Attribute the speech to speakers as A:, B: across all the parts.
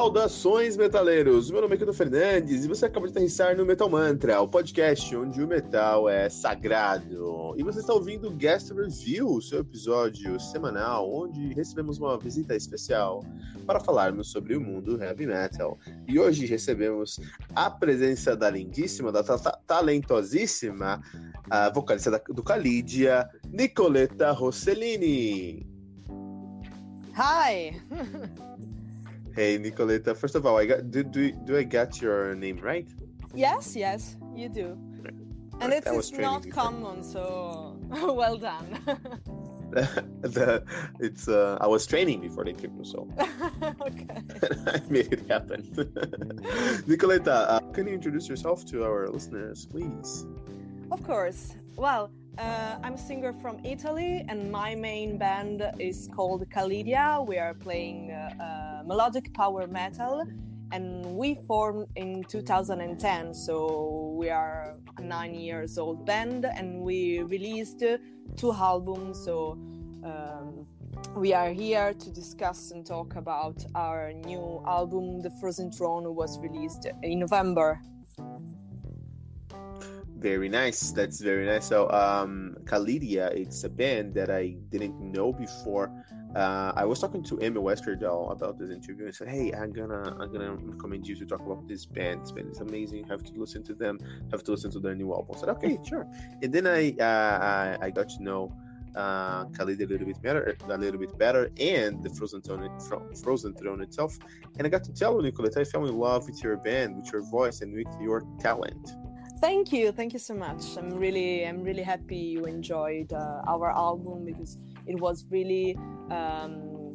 A: Saudações, metaleiros! Meu nome é Keto Fernandes e você acaba de aterrissar no Metal Mantra, o podcast onde o metal é sagrado. E você está ouvindo o Guest Review, seu episódio semanal, onde recebemos uma visita especial para falarmos sobre o mundo heavy metal. E hoje recebemos a presença da lindíssima, da ta ta talentosíssima vocalista da, do Calidia, Nicoletta Rossellini.
B: Hi.
A: Hey, Nicoletta. First of all, I got do do, do I get your name right?
B: yes, yes, you do. And
A: Right,
B: it
A: I was
B: is
A: training
B: not
A: before.
B: common, so well done.
A: the, it's uh, I was training before the interview, so
B: okay.
A: I made it happen. Nicoletta, uh, can you introduce yourself to our listeners, please?
B: Of course. Well, uh, I'm a singer from Italy, and my main band is called Kalidia. We are playing uh, uh, melodic power metal, and we formed in 2010. So we are a nine years old band, and we released two albums. So um, we are here to discuss and talk about our new album, The Frozen Throne, was released in November.
A: Very nice. That's very nice. So, um, Kalidia, it's a band that I didn't know before. Uh, I was talking to Emmy Westerdahl about this interview and said, "Hey, I'm gonna, I'm gonna recommend you to talk about this band. This band is amazing. Have to listen to them. Have to listen to their new album." I said, "Okay, sure." And then I, uh, I, I got to know uh, Khalid a little bit better, a little bit better, and the Frozen Throne, Frozen Throne itself. And I got to tell you, Nicolette, I fell in love with your band, with your voice, and with your talent.
B: Thank you, thank you so much. I'm really, I'm really happy you enjoyed uh, our album because it was really, um,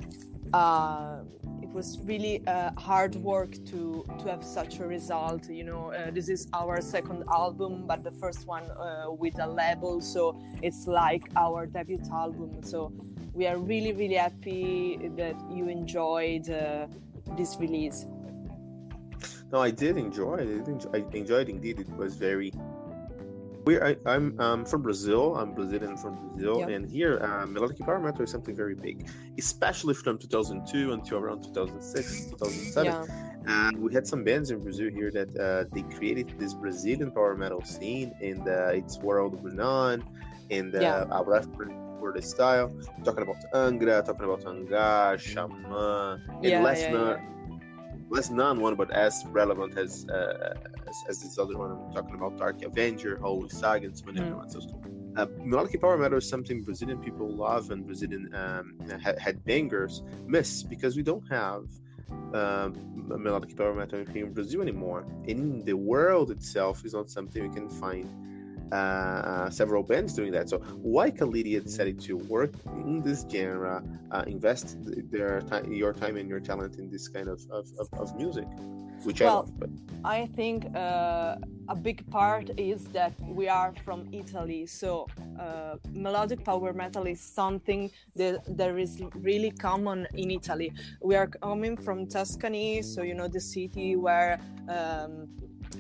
B: uh, it was really uh, hard work to to have such a result. You know, uh, this is our second album, but the first one uh, with a label, so it's like our debut album. So we are really, really happy that you enjoyed uh, this release.
A: No, I did enjoy it. I, did enjoy, I enjoyed indeed. It was very. We, I, I'm um, from Brazil. I'm Brazilian from Brazil, and here uh, melodic power metal is something very big, especially from 2002 until around 2006, 2007.
B: Yeah,
A: And we had some bands in Brazil here that uh, they created this Brazilian power metal scene, and uh, it's world renowned. And uh,
B: Yeah.
A: I would for, the style, talking about Angra, talking about Angar, Shaman, and
B: Yeah,
A: less
B: yeah,
A: less known one, but as relevant as, uh, as as this other one. I'm talking about Dark Avenger, Holy Saga, and so many other
B: Mm.
A: So, uh, melodic power metal is something Brazilian people love and Brazilian um, headbangers miss because we don't have um, melodic power metal in Brazil anymore. In the world itself is not something we can find uh, several bands doing that. So why Kalidia decided to work in this genre, uh, invest their time, your time and your talent in this kind of, of, of, of music, which
B: Well,
A: I love. But
B: I think uh, a big part is that we are from Italy, so uh, melodic power metal is something that there is really common in Italy. We are coming from Tuscany, so you know the city where um,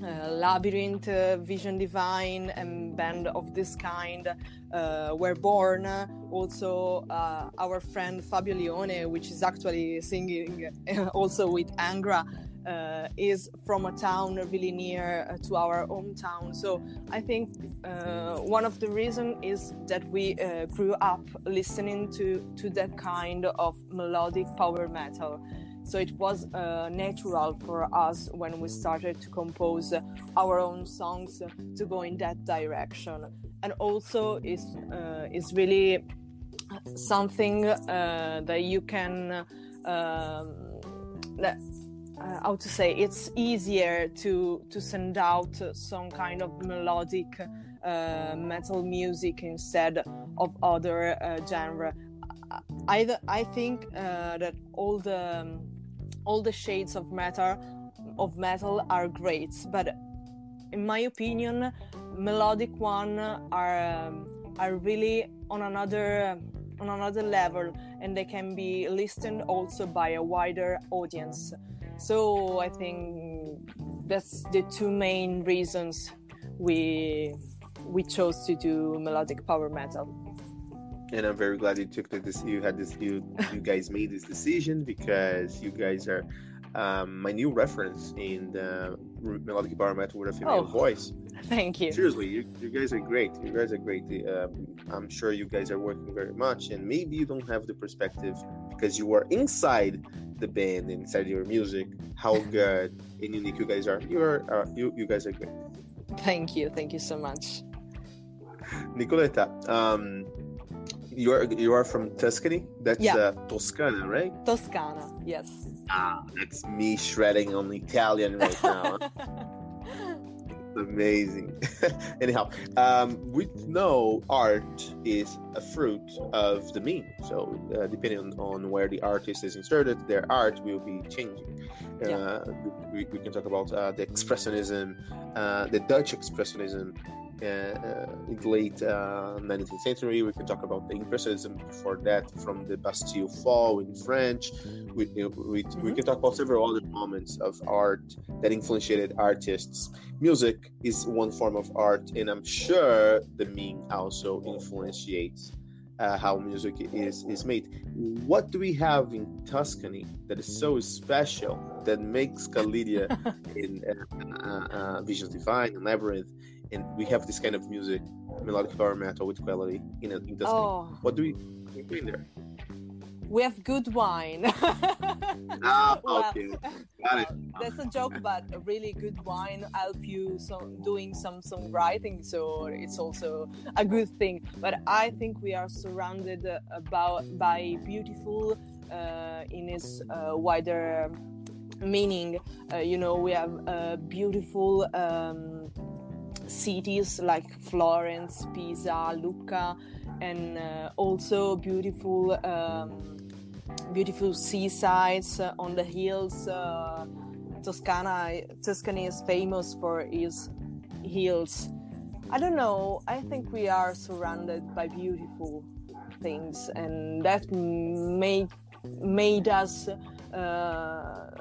B: uh, Labyrinth, uh, Vision Divine, and band of this kind uh, were born. Also, uh, our friend Fabio Lione, which is actually singing also with Angra, uh, is from a town really near uh, to our hometown. So I think one of the reasons is that we grew up listening to to that kind of melodic power metal. So it was uh, natural for us when we started to compose our own songs to go in that direction. And also, is uh, is really something uh, that you can um, that, uh, how to say it's easier to to send out some kind of melodic uh, metal music instead of other uh, genre I, I think uh, that all the um, all the shades of metal of metal are great but in my opinion melodic one are um, are really on another on another level and they can be listened also by a wider audience. So i think that's the two main reasons we we chose to do melodic power metal
A: and I'm very glad you took the this you had this you you guys made this decision because you guys are um, my new reference in the melodic bar metal with a female
B: Oh.
A: voice.
B: thank you
A: Seriously, you, you guys are great. You guys are great. Um, I'm sure you guys are working very much, and maybe you don't have the perspective because you are inside the band, inside your music, how good and unique you guys are. You are uh, you you guys are great.
B: thank you thank you so much
A: Nicoletta, um, you are you are from Tuscany. That's
B: Yeah.
A: uh, Toscana, right?
B: toscana yes
A: Ah, that's me shredding on Italian right now. Amazing. Anyhow, um, we know art is a fruit of the meme. So, uh, depending on, on where the artist is inserted, their art will be changing.
B: Yeah.
A: Uh, we, we can talk about uh, the expressionism, uh, the Dutch expressionism. Uh, uh, in the late uh, 19th century, we can talk about the impressionism before that, from the Bastille Fall in French. We, we, we
B: Mhm.
A: can talk about several other moments of art that influenced artists. Music is one form of art, and I'm sure the meme also influences uh, how music is is made. What do we have in Tuscany that is so special that makes Kalidia in uh, uh, uh, Visions Divine and Labyrinth, and we have this kind of music, melodic power metal with quality in, in Tuscany?
B: oh
A: What do we, do we bring there?
B: we have good wine
A: Ah,
B: Well,
A: okay, got it.
B: that's a joke but really good wine help you some doing some songwriting so it's also a good thing but i think we are surrounded about by beautiful uh, in its uh, wider meaning uh, you know we have beautiful um, cities like florence pisa lucca and uh, also beautiful um, beautiful seasides on the hills. Uh, Toscana, Tuscany is famous for its hills. I don't know. I think we are surrounded by beautiful things, and that made made us uh,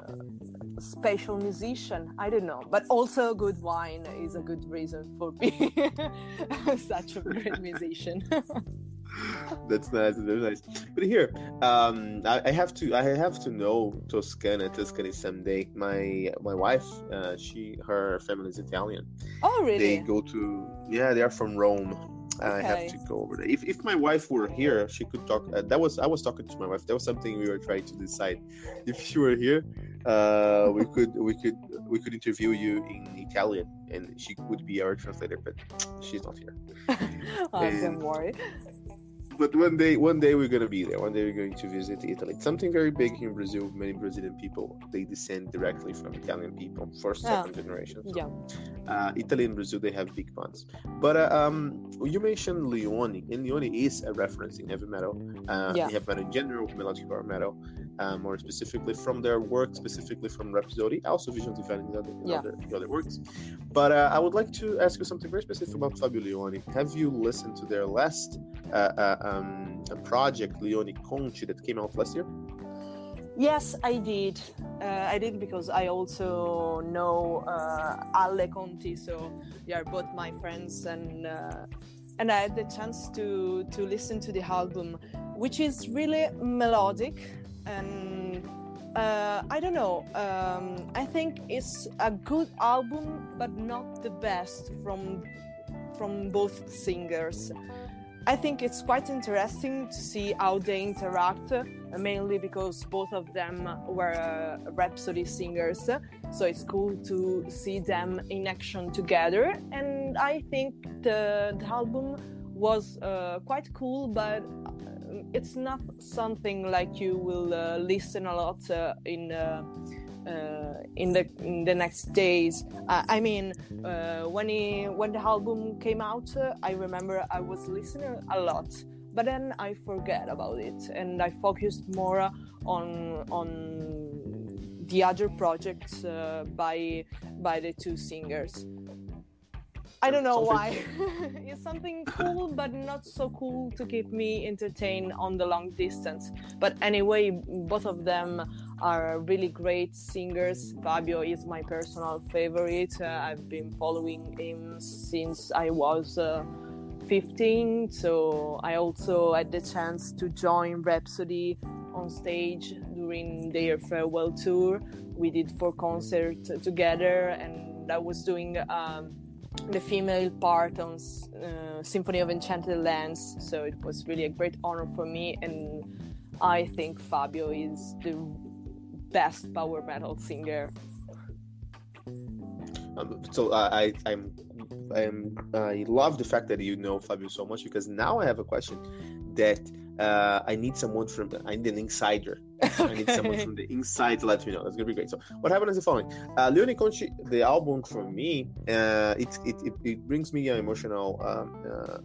B: special musician. I don't know, but also good wine is a good reason for being such a great musician.
A: That's nice. That's nice. But here, um, I, I have to, I have to know Toscana, Tuscany someday. My my wife, uh, she, her family is Italian.
B: oh, really?
A: They go to, yeah, they are from Rome. I have to go over there. If, if my wife were here, she could talk. Uh, that was I was talking to my wife. That was something we were trying to decide. If she were here, uh, we could we could we could interview you in Italian, and she would be our translator. But she's not here.
B: oh,
A: And-
B: don't worry.
A: But one day, one day we're gonna be there. One day we're going to visit Italy. It's something very big here in Brazil. Many Brazilian people they descend directly from Italian people, first,
B: Yeah.
A: second generation. So,
B: Yeah.
A: uh, Italy and Brazil they have big bonds. But uh, um, you mentioned Lione, and Lione is a reference in heavy metal. Uh,
B: Yeah.
A: They have metal in general, melodic power metal, uh, more specifically from their work, specifically from Rhapsody, also Vision Divine in the other,
B: Yeah.
A: other, other works. But uh, I would like to ask you something very specific about Fabio Lione. Have you listened to their last uh, uh, um, project, Lione Conti, that came out last year?
B: Yes, I did. Uh, I did because I also know uh, Alle Conti, so they are both my friends, and uh, and I had the chance to to listen to the album, which is really melodic, and uh, I don't know. Um, I think it's a good album, but not the best from from both singers. I think it's quite interesting to see how they interact, uh, mainly because both of them were uh, Rhapsody singers. So it's cool to see them in action together. And I think the, the album was uh, quite cool, but uh, it's not something like you will uh, listen a lot uh, in. Uh, uh, in the in the next days. Uh, I mean, when he when the album came out, I remember I was listening a lot, but then I forget about it and I focused more on on the other projects by by the two singers. I don't know why. it's something cool, but not so cool to keep me entertained on the long distance. But anyway, both of them are really great singers. Fabio is my personal favorite. Uh, I've been following him since I was uh, 15, so I also had the chance to join Rhapsody on stage during their farewell tour. We did four concerts together, and I was doing. Um, the female part on uh, Symphony of Enchanted Lands, so it was really a great honor for me, and I think Fabio is the best power metal singer.
A: Um, so uh, I I'm I'm I love the fact that you know Fabio so much because now I have a question that uh, I need someone from the, I need an insider. I need someone from the inside to let me know. That's gonna be great. So what happened is the following: uh, Lione Conti, the album for me, uh, it, it it it brings me an emotional. Um, uh,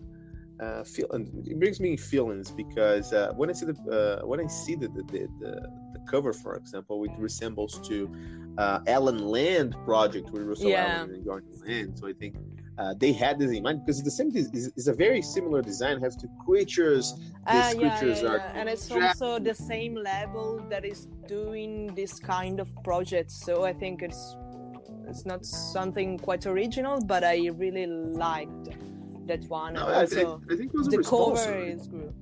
A: uh, feel and it brings me feelings because uh, when I see the uh, when I see the the, the the the cover, for example, it resembles to uh, Allen Lande project with Russell
B: Yeah.
A: Allen and Gordon Land. So I think uh, they had this in mind because the same is, is, is a very similar design. Has two creatures.
B: Ah,
A: These
B: yeah,
A: creatures
B: yeah,
A: are
B: and it's also the same level that is doing this kind of project. So I think it's it's not something quite original, but I really liked that one.
A: No, I,
B: also,
A: I, I think it was
B: the cover is good.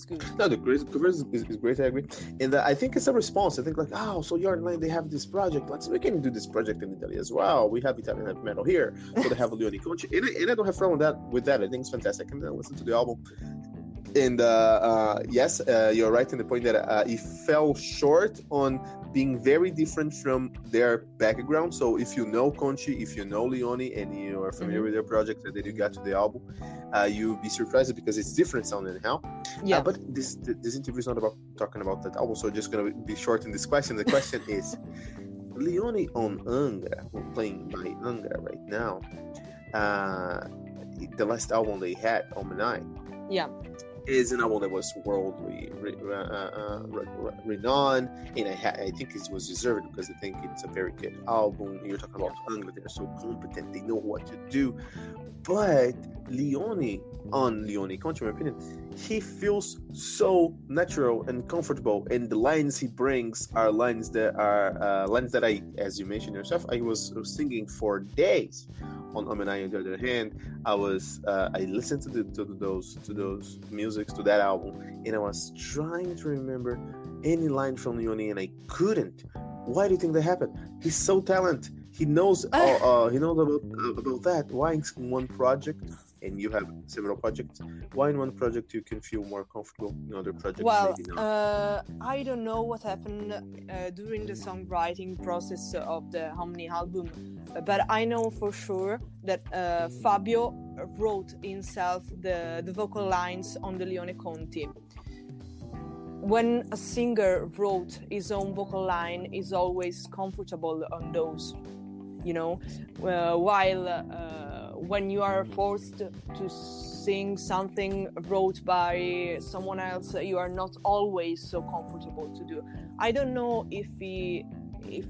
B: It's good.
A: No, the great cover is, is, great. I agree, and uh, I think it's a response. I think like, oh, so Jørn Lande, they have this project. Let's we can do this project in Italy as well. We have Italian heavy metal here, so they have Lione Conti, and and I don't have problem with that. With that, I think it's fantastic. And then listen to the album, and uh, uh, yes, uh, you're right in the point that uh, it fell short on being very different from their background. So if you know Conti, if you know Lione, and you are familiar
B: Mhm.
A: with their project, and then you got to the album, uh, you'll be surprised because it's different sounding now.
B: Yeah.
A: Uh, but this this interview is not about talking about that album, so just gonna be short in this question. The question is, Lione on Angra, playing by Angra right now, uh, the last album they had, Omanai,
B: yeah.
A: Is an album that was worldly re- uh, uh, re- re- renowned, and I, ha- I think it was deserved because I think it's a very good album. You're talking about Angra; they're so competent; they know what to do. But Lione, on Lione, contrary my opinion, he feels so natural and comfortable, and the lines he brings are lines that are uh, lines that I, as you mentioned yourself, I was singing for days. On Omenai, on the other hand, I was uh, I listened to the to those to those musics to that album, and I was trying to remember any line from Yoni, and I couldn't. Why do you think that happened? He's so talented. He knows uh, uh, he knows about about that. Why in one project and you have several projects. Why in one project you can feel more comfortable, in other projects
B: Well, uh, I don't know what happened uh, during the songwriting process of the Harmony album, but I know for sure that uh, Fabio wrote himself the, the vocal lines on the Lione Conti. When a singer wrote his own vocal line, is always comfortable on those, you know, uh, while uh, when you are forced to sing something wrote by someone else, you are not always so comfortable to do. I don't know if he, if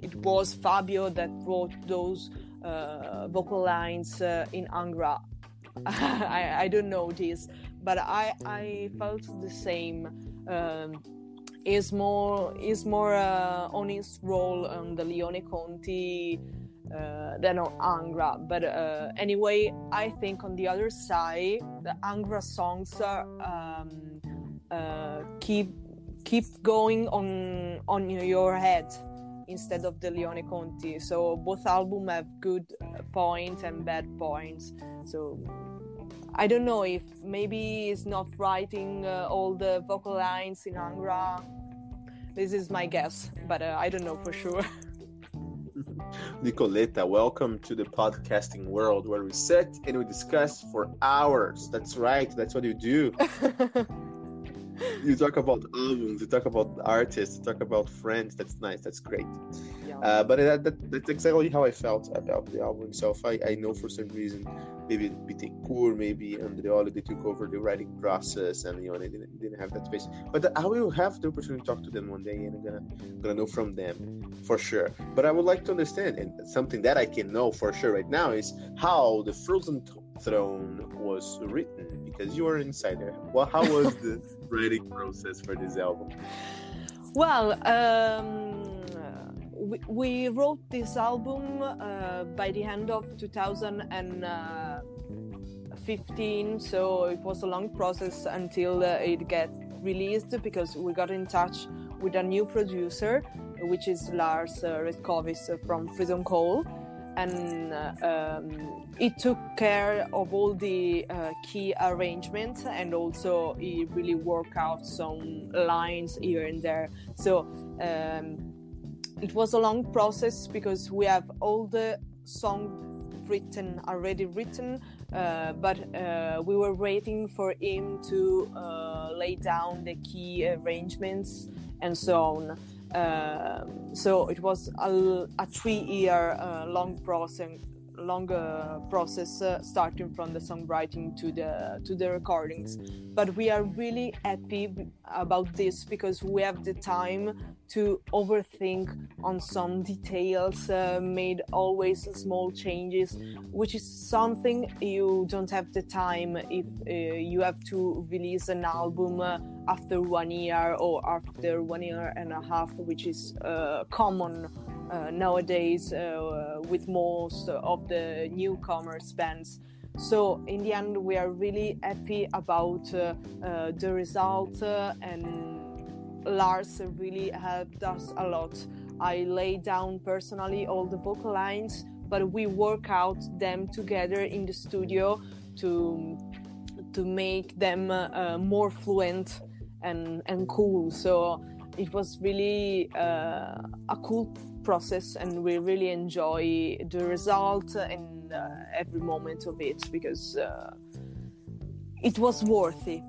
B: it was Fabio that wrote those uh, vocal lines uh, in Angra. I, I don't know this, but I I felt the same. Um, is more is more uh, on his role on the Lione Conti uh, than Angra. But uh, anyway, I think on the other side, the Angra songs are, um, uh, keep keep going on on your head instead of the Lione Conti. So both albums have good points and bad points. So I don't know if maybe he's not writing uh, all the vocal lines in Angra. This is my guess, but uh, I don't know for sure.
A: Nicoletta, welcome to the podcasting world where we sit and we discuss for hours. That's right, that's what you do. you talk about albums, you talk about artists, you talk about friends. That's nice, that's great.
B: yeah.
A: Uh, but that, that, that's exactly how I felt about the album itself. I, I know for some reason, maybe Bittencourt, maybe Andreoli, they took over the writing process and you know, they didn't, didn't have that space. But I will have the opportunity to talk to them one day and I'm gonna, I'm gonna know from them for sure. But I would like to understand, and something that I can know for sure right now is how the Frozen Throne was written because you are an insider. Well, how was the writing process for this album?
B: Well, um, we, we wrote this album uh, by the end of 2015, so it was a long process until uh, it get released because we got in touch with a new producer, which is Lars uh, Rettkowitz from Freedom Call, and um, he took care of all the uh, key arrangements and also he really worked out some lines here and there. So um, it was a long process because we have all the song written already written uh, but uh, we were waiting for him to uh, lay down the key arrangements and so on um, so it was a, a three year uh, long process longer process uh, starting from the songwriting to the to the recordings. But we are really happy about this because we have the time to overthink on some details uh, made always small changes which is something you don't have the time if uh, you have to release an album uh, after one year or after one year and a half which is uh, common nowadays uh, with most of the newcomers bands. So in the end, we are really happy about uh, uh, the result, uh, and Lars really helped us a lot. I laid down personally all the vocal lines, but we work out them together in the studio to to make them uh, more fluent and and cool. So it was really uh, a cool process and we really enjoy the result and uh, every moment of it because uh, it was worthy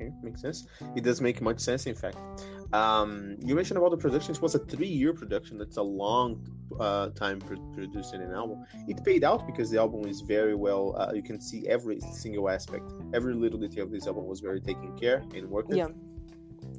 A: Okay, makes sense. It does make much sense, in fact. Um, you mentioned about the production. It was a three-year production. That's a long uh, time pro- producing an album. It paid out because the album is very well. Uh, you can see every single aspect, every little detail of this album was very taken care and worked.
B: yeah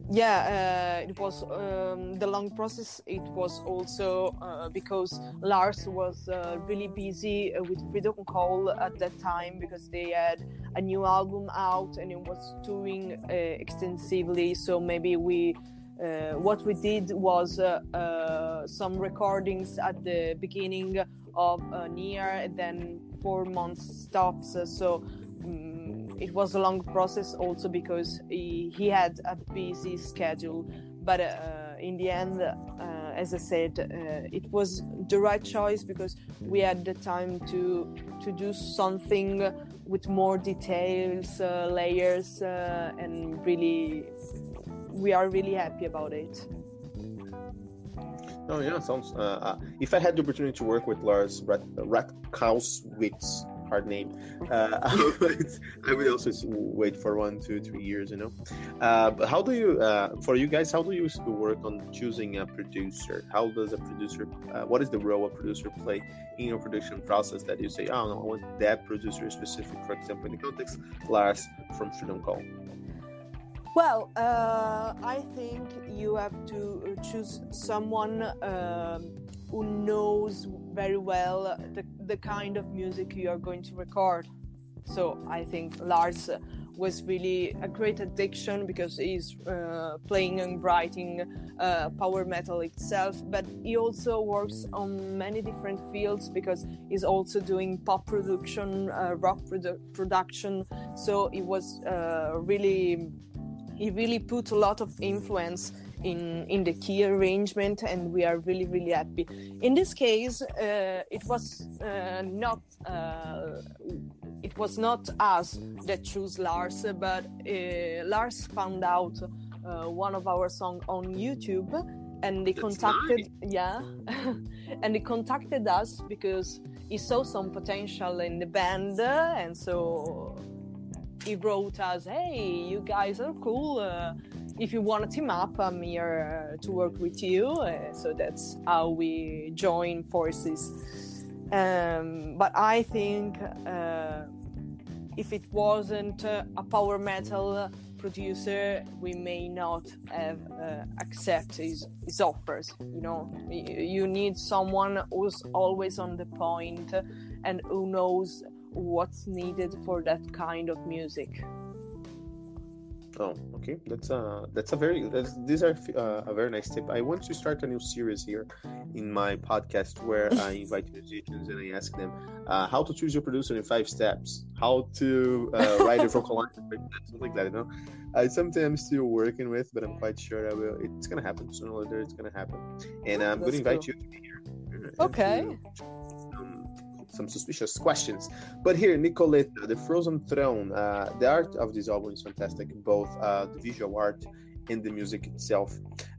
B: yeah uh, it was um, the long process. It was also uh, because lars was uh, really busy uh, with freedom call at that time because they had a new album out and it was touring uh, extensively. So maybe we uh, what we did was some recordings at the beginning of a year and then four months stops. So um, it was a long process also because he, he had a busy schedule but uh, in the end uh, as I said, uh, it was the right choice because we had the time to to do something with more details, uh, layers, uh, and really, we are really happy about it.
A: Oh yeah, sounds. Uh, if I had the opportunity to work with Lars Rettkowitz, hard name, uh, I, would, I would also wait for one, two, three years. You know. Uh, but how do you, uh, for you guys, how do you work on choosing a producer? How does a producer? Uh, what is the role a producer play in your production process? That you say, oh no, I want that producer specific. For example, in the context, Lars from Freedom Call.
B: Well, uh, I think you have to choose someone um, who knows very well the, the kind of music you are going to record. So I think Lars was really a great addiction because he's uh, playing and writing uh, power metal itself, but he also works on many different fields because he's also doing pop production, uh, rock produ- production. So he was uh, really he really put a lot of influence in in the key arrangement and we are really really happy. In this case uh, it was uh, not uh, it was not us that chose lars but uh, lars found out uh, one of our song on youtube and they
A: That's
B: contacted yeah and they contacted us because he saw some potential in the band and so he wrote us, "Hey, you guys are cool. Uh, if you want to team up, I'm here uh, to work with you." Uh, so that's how we join forces. Um, but I think uh, if it wasn't a power metal producer, we may not have uh, accept his, his offers. You know, you need someone who's always on the point and who knows what's needed for that kind of music.
A: Oh, okay. That's a that's a very that's, these are uh, a very nice tip. I want to start a new series here in my podcast where I invite musicians and I ask them uh, how to choose your producer in five steps, how to uh, write a vocal line, something like that. You know, I sometimes still working with, but I'm quite sure I will. It's gonna happen sooner or later. It's gonna happen, and I'm going to invite
B: cool.
A: you to be here.
B: Okay.
A: to- some suspicious questions. But here, Nicoletta, The Frozen Throne, uh, the art of this album is fantastic, both uh, the visual art and the music itself.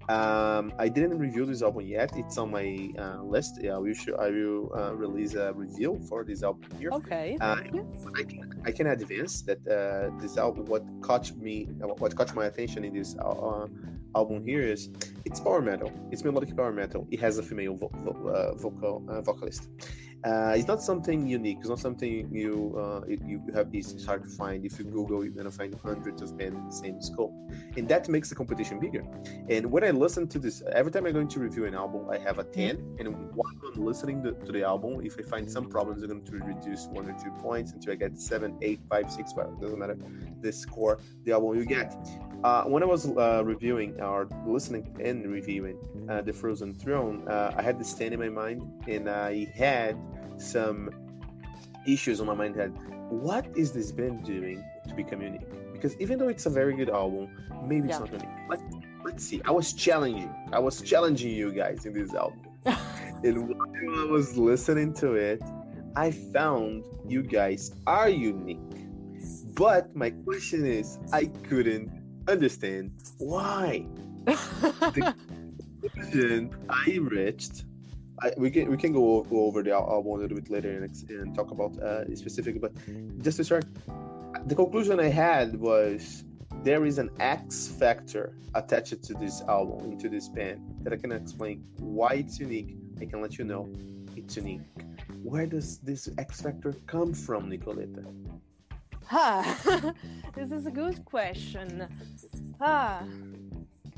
A: Um, I didn't review this album yet. It's on my uh, list. Yeah, we should, I will uh, release a review for this album here.
B: Okay.
A: Uh, I can I can advance that uh, this album. What caught me, uh, what caught my attention in this uh, album here is it's power metal. It's melodic power metal. It has a female vo- vo- uh, vocal uh, vocalist. Uh, it's not something unique. It's not something you uh, you have. It's hard to find. If you Google, you're gonna find hundreds of bands in the same scope, and that makes the competition bigger. And when I listen to this, every time I'm going to review an album, I have a ten, and while I'm listening to, to the album, if I find some problems, I'm going to reduce one or two points until I get seven, eight, five, six. It doesn't matter the score the album you get. Uh, when I was uh, reviewing or listening and reviewing uh, the Frozen Throne, uh, I had this stand in my mind, and I had some issues on my mind. Had what is this band doing to become unique? Because even though it's a very good album, maybe it's not unique. Let, let's see. I was challenging. I was challenging you guys in this album, and while I was listening to it, I found you guys are unique. But my question is, I couldn't understand why. the conclusion I reached. I, we can we can go, go over the album a little bit later and, and talk about uh, specific. But just to start, the conclusion I had was there is an X factor attached to this album, into this band that I can explain why it's unique. I can let you know it's unique. Where does this X factor come from, Nicoletta?
B: Ah, this is a good question. Ah,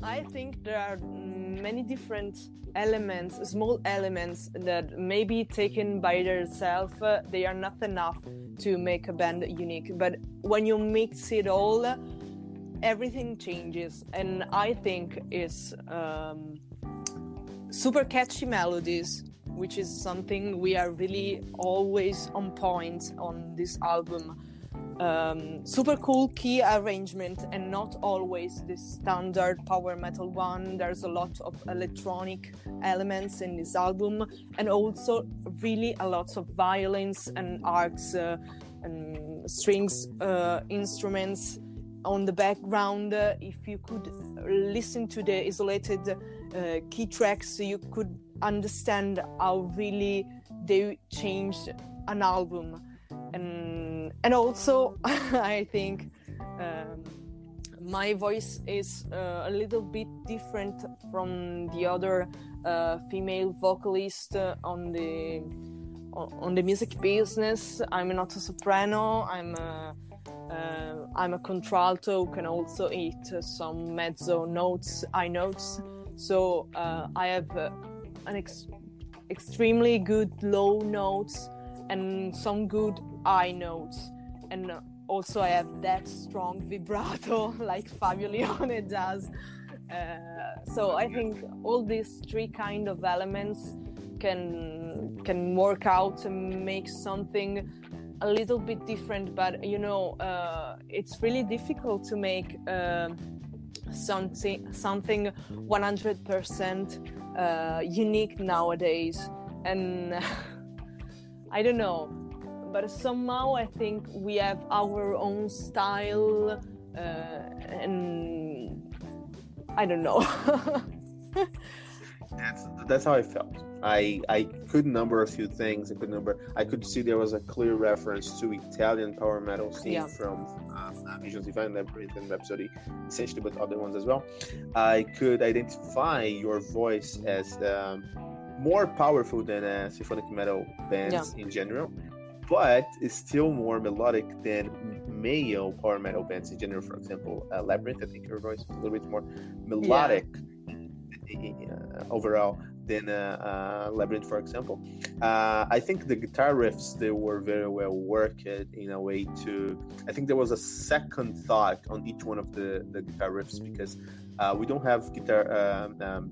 B: I think there are many different elements, small elements that maybe taken by themselves, uh, they are not enough to make a band unique. But when you mix it all, everything changes, and I think it's um, super catchy melodies, which is something we are really always on point on this album um, super cool key arrangement and not always the standard power metal one. There's a lot of electronic elements in this album, and also really a lot of violins and arcs uh, and strings uh, instruments on the background. Uh, if you could listen to the isolated uh, key tracks, you could understand how really they changed an album and also I think um, my voice is uh, a little bit different from the other uh, female vocalist uh, on the on the music business. I'm not a soprano. I'm a, uh, I'm a contralto can also hit some mezzo notes, high notes. So uh, I have uh, an ex- extremely good low notes and some good high notes and also I have that strong vibrato like Fabio Lione does. Uh, so I think all these three kind of elements can can work out and make something a little bit different. But you know, uh, it's really difficult to make uh, something something 100% uh, unique nowadays, and I don't know but somehow I think we have our own style, uh, and I don't know.
A: that's that's how I felt. I I could number a few things. I could number. I could see there was a clear reference to Italian power metal scene yeah. from uh, Visions Divine, Labyrinth, and Rhapsody, essentially, but other ones as well. I could identify your voice as um, more powerful than uh, symphonic metal bands yeah. in general but it's still more melodic than male power metal bands in general. For example, uh, Labyrinth, I think her voice is a little bit more melodic yeah. uh, overall than uh, uh, Labyrinth, for example. Uh, I think the guitar riffs they were very well worked in a way to. I think there was a second thought on each one of the, the guitar riffs because uh, we don't have guitar um, um,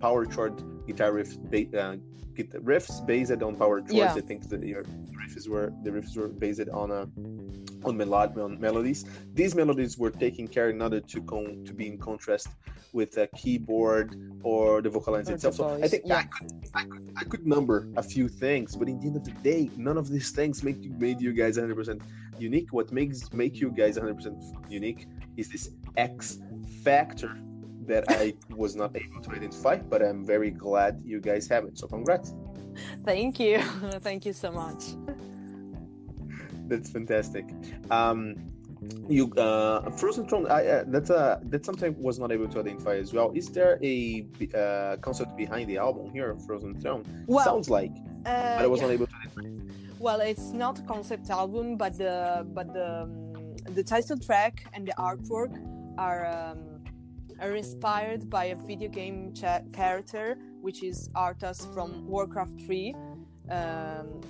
A: power chord guitar riff ba- uh, riffs based on power chords. Yeah. I think the, your riffs were the riffs were based on a on, melod- on melodies. These melodies were taken care in order to con- to be in contrast with a keyboard or the vocal lines itself. So I think yeah. I, could, I, could, I could number a few things, but in the end of the day, none of these things make you made you guys 100% unique. What makes make you guys 100% unique is this X factor that I was not able to identify, but I'm very glad you guys have it. So congrats.
B: Thank you. Thank you so much.
A: That's fantastic. Um, you uh, Frozen Throne. I, uh, that's a that's something I was not able to identify as well. Is there a uh, concept behind the album here, Frozen Throne? Well, Sounds like, uh, but I was yeah. not able to. Identify.
B: Well, it's not a concept album, but the but the um, the title track and the artwork are. Um, are inspired by a video game cha- character, which is Arthas from Warcraft 3. Um,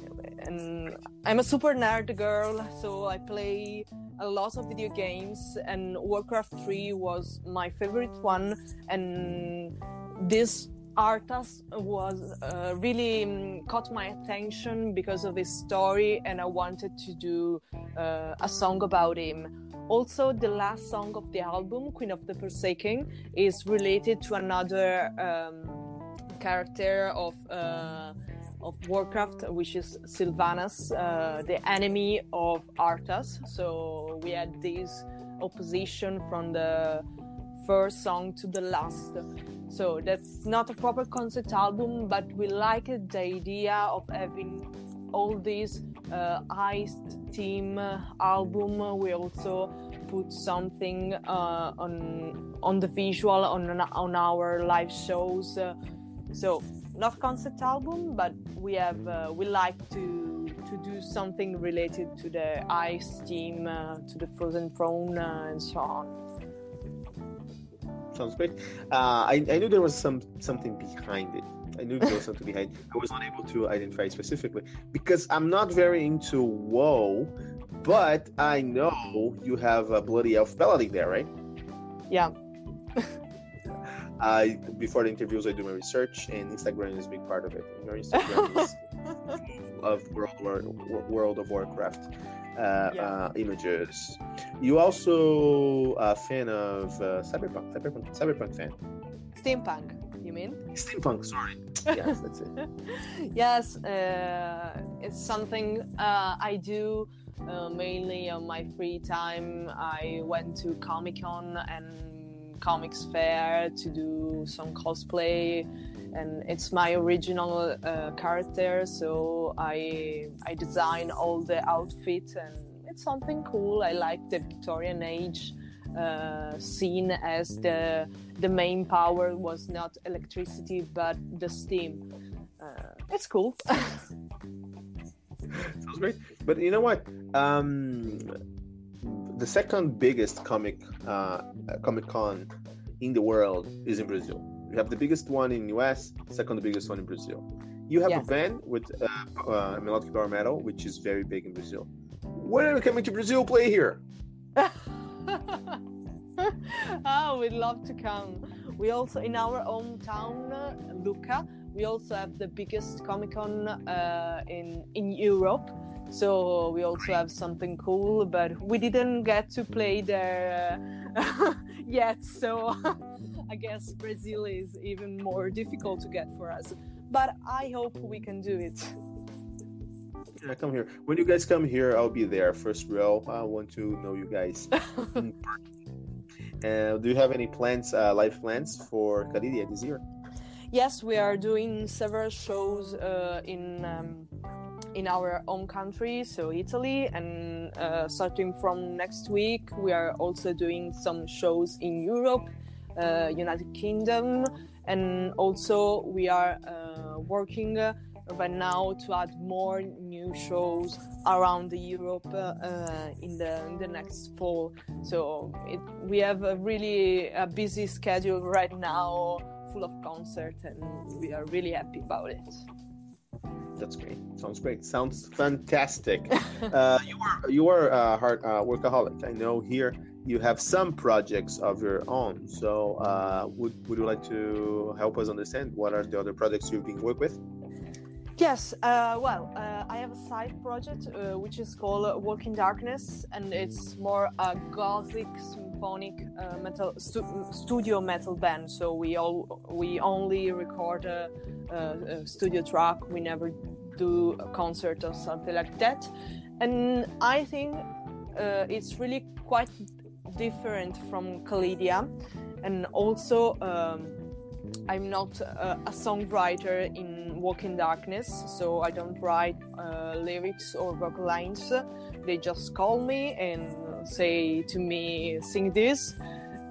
B: and I'm a super nerd girl, so I play a lot of video games, and Warcraft 3 was my favorite one. And this Arthas was uh, really um, caught my attention because of his story, and I wanted to do uh, a song about him. Also, the last song of the album, Queen of the Forsaken, is related to another um, character of uh, of Warcraft, which is Sylvanas, uh, the enemy of Arthas. So we had this opposition from the first song to the last. So that's not a proper concept album, but we liked the idea of having all these uh, Heist team uh, album. We also put something uh, on on the visual on on our live shows. Uh, so not concept album, but we have uh, we like to to do something related to the ice team, uh, to the frozen throne, and so on.
A: Sounds great. Uh, I, I knew there was some something behind it I knew there was something behind. It. I was not able to identify specifically because I'm not very into WoW, but I know you have a bloody elf ballad there, right?
B: Yeah.
A: I before the interviews, I do my research, and Instagram is a big part of it. Your Instagram is of World War, World of Warcraft. Uh,
B: Yeah.
A: uh, images. You also a fan of uh, cyberpunk, cyberpunk, cyberpunk fan.
B: Steampunk, you mean?
A: Steampunk, sorry. Yes, that's it.
B: yes, uh, it's something uh, I do uh, mainly on my free time. I went to Comic Con and Comics Fair to do some cosplay, and it's my original uh, character. So I I design all the outfits, and it's something cool. I like the Victorian age. Uh, scene as the the main power was not electricity but the steam. Uh, it's cool.
A: Sounds great. But you know what? Um, the second biggest comic uh, Comic Con in the world is in Brazil. You have the biggest one in US, second biggest one in Brazil. You have a
B: Yes.
A: band with uh, uh, melodic power metal, which is very big in Brazil. When are you coming to Brazil? Play here.
B: oh, we'd love to come. We also, in our hometown, Lucca, we also have the biggest Comic Con uh, in in Europe. So we also have something cool, but we didn't get to play there uh, yet. So I guess Brazil is even more difficult to get for us. But I hope we can do it.
A: Yeah, come here. When you guys come here, I'll be there first row. I want to know you guys. Uh, do you have any plans, uh, live plans for Kalidia this year?
B: Yes, we are doing several shows uh, in um, in our own country, so Italy, and uh, starting from next week, we are also doing some shows in Europe, United Kingdom, and also we are uh, working uh, right now to add more new shows around Europe uh, uh, in the in the next fall. So it, we have a really a busy schedule right now full of concert and we are really happy about it.
A: That's great. Sounds great. Sounds fantastic. uh, you are you are a hard uh, workaholic. I know here you have some projects of your own. So uh, would would you like to help us understand what are the other projects you've been work with?
B: Yes, uh, well, uh, I have a side project uh, which is called uh, Walk in Darkness, and it's more a gothic symphonic uh, metal stu- studio metal band. So we all we only record a, a, a studio track. We never do a concert or something like that. And I think uh, it's really quite different from Kalidia, and also. Um, I'm not uh, a songwriter in Walk in Darkness, so I don't write uh, lyrics or vocal lines. They just call me and say to me, sing this.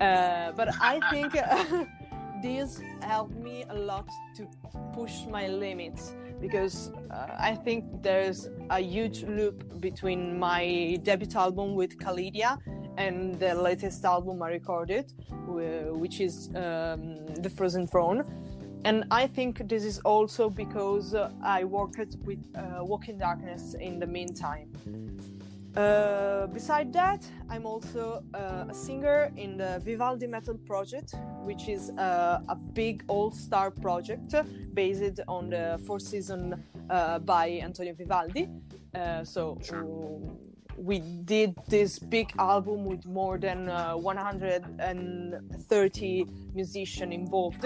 B: Uh, but I think this helped me a lot to push my limits because uh, I think there's a huge loop between my debut album with Kalidia and the latest album I recorded, which is um, The Frozen Throne. And I think this is also because uh, I worked with uh, Walk in Darkness in the meantime. Uh, beside that, I'm also uh, a singer in the Vivaldi Metal Project, which is uh, a big all-star project based on the Four Season uh, by Antonio Vivaldi. Uh, so um, we did this big album with more than uh, 130 musicians involved,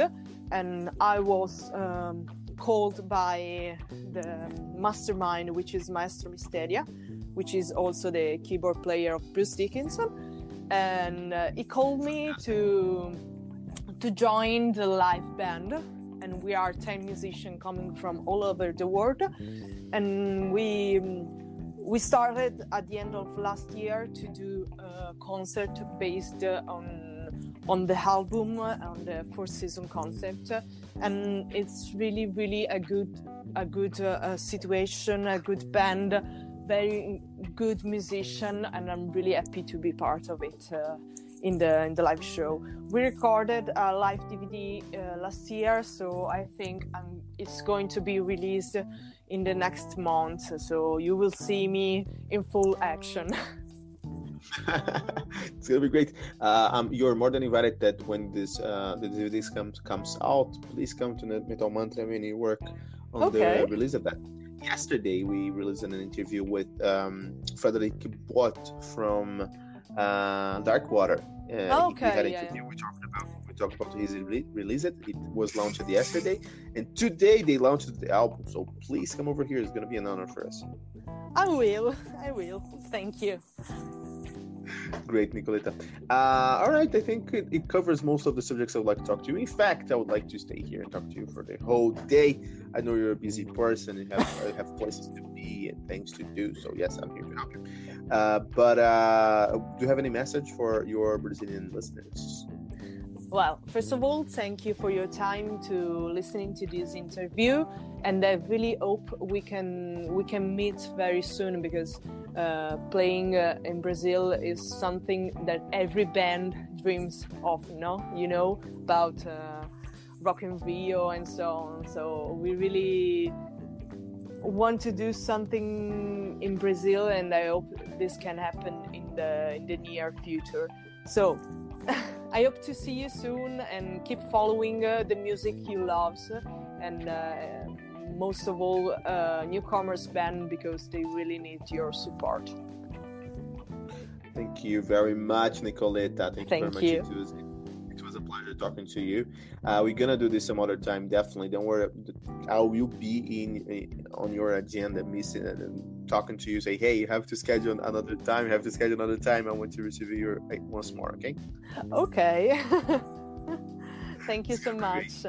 B: and I was um, called by the mastermind, which is Maestro Mistheria, which is also the keyboard player of Bruce Dickinson, and uh, he called me to to join the live band. And we are 10 musicians coming from all over the world, and we we started at the end of last year to do a concert based on on the album on the four season concept. And it's really really a good a good uh, situation a good band very good musician and i'm really happy to be part of it uh, in the in the live show we recorded a live dvd uh, last year so i think um, it's going to be released in the next month so you will see me in full action
A: it's gonna be great. Uh, um, you're more than invited that when this uh, the DVD comes comes out, please come to Metal Mantra when you work on
B: Okay.
A: the release of that. yesterday we released an interview with um, Frederick Bott from uh, Darkwater.
B: Uh, okay,
A: we had an
B: yeah,
A: interview.
B: yeah.
A: We talked about we talked about his re- release. It it was launched yesterday, and today they launched the album. So please come over here. It's gonna be an honor for us.
B: I will. I will. Thank you.
A: Great, Nicoletta. Uh, all right, I think it, it covers most of the subjects I would like to talk to you. In fact, I would like to stay here and talk to you for the whole day. I know you're a busy person and have have places to be and things to do. So yes, I'm here to help you. Uh, but uh, do you have any message for your Brazilian listeners?
B: Well, first of all, thank you for your time to listening to this interview, and I really hope we can we can meet very soon because uh, playing uh, in Brazil is something that every band dreams of. No, you know about uh, Rock in Rio and so on. So we really want to do something in Brazil, and I hope this can happen in the in the near future. So. I hope to see you soon and keep following uh, the music you love and uh, most of all uh, newcomers band because they really need your support.
A: Thank you very much, Nicoletta. Thank,
B: Thank
A: you very much. It was, it was a pleasure talking to you. Uh, we're gonna do this some other time, definitely. Don't worry. I will be in, in on your agenda, missing and, and talking to you. Say, hey, you have to schedule another time. You have to schedule another time. I want to receive you uh, once more. Okay.
B: Okay. Thank you so much.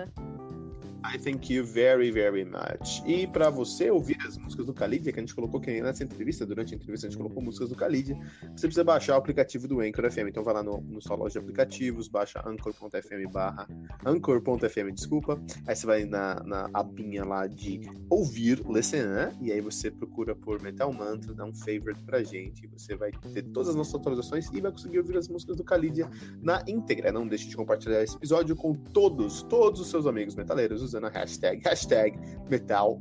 A: I thank you very, very much. E para você ouvir as músicas do Calidia, que a gente colocou que nessa entrevista, durante a entrevista a gente colocou músicas do Calidia, você precisa baixar o aplicativo do Anchor FM. Então vai lá no, no sua loja de aplicativos, baixa anchor.fm barra anchor.fm, desculpa. Aí você vai na, na abinha lá de ouvir, listen, né? e aí você procura por Metal Mantra, dá um favorite pra gente, você vai ter todas as nossas atualizações e vai conseguir ouvir as músicas do Calidia na íntegra. Não deixe de compartilhar esse episódio com todos, todos os seus amigos metaleiros usando a hashtag, hashtag Metal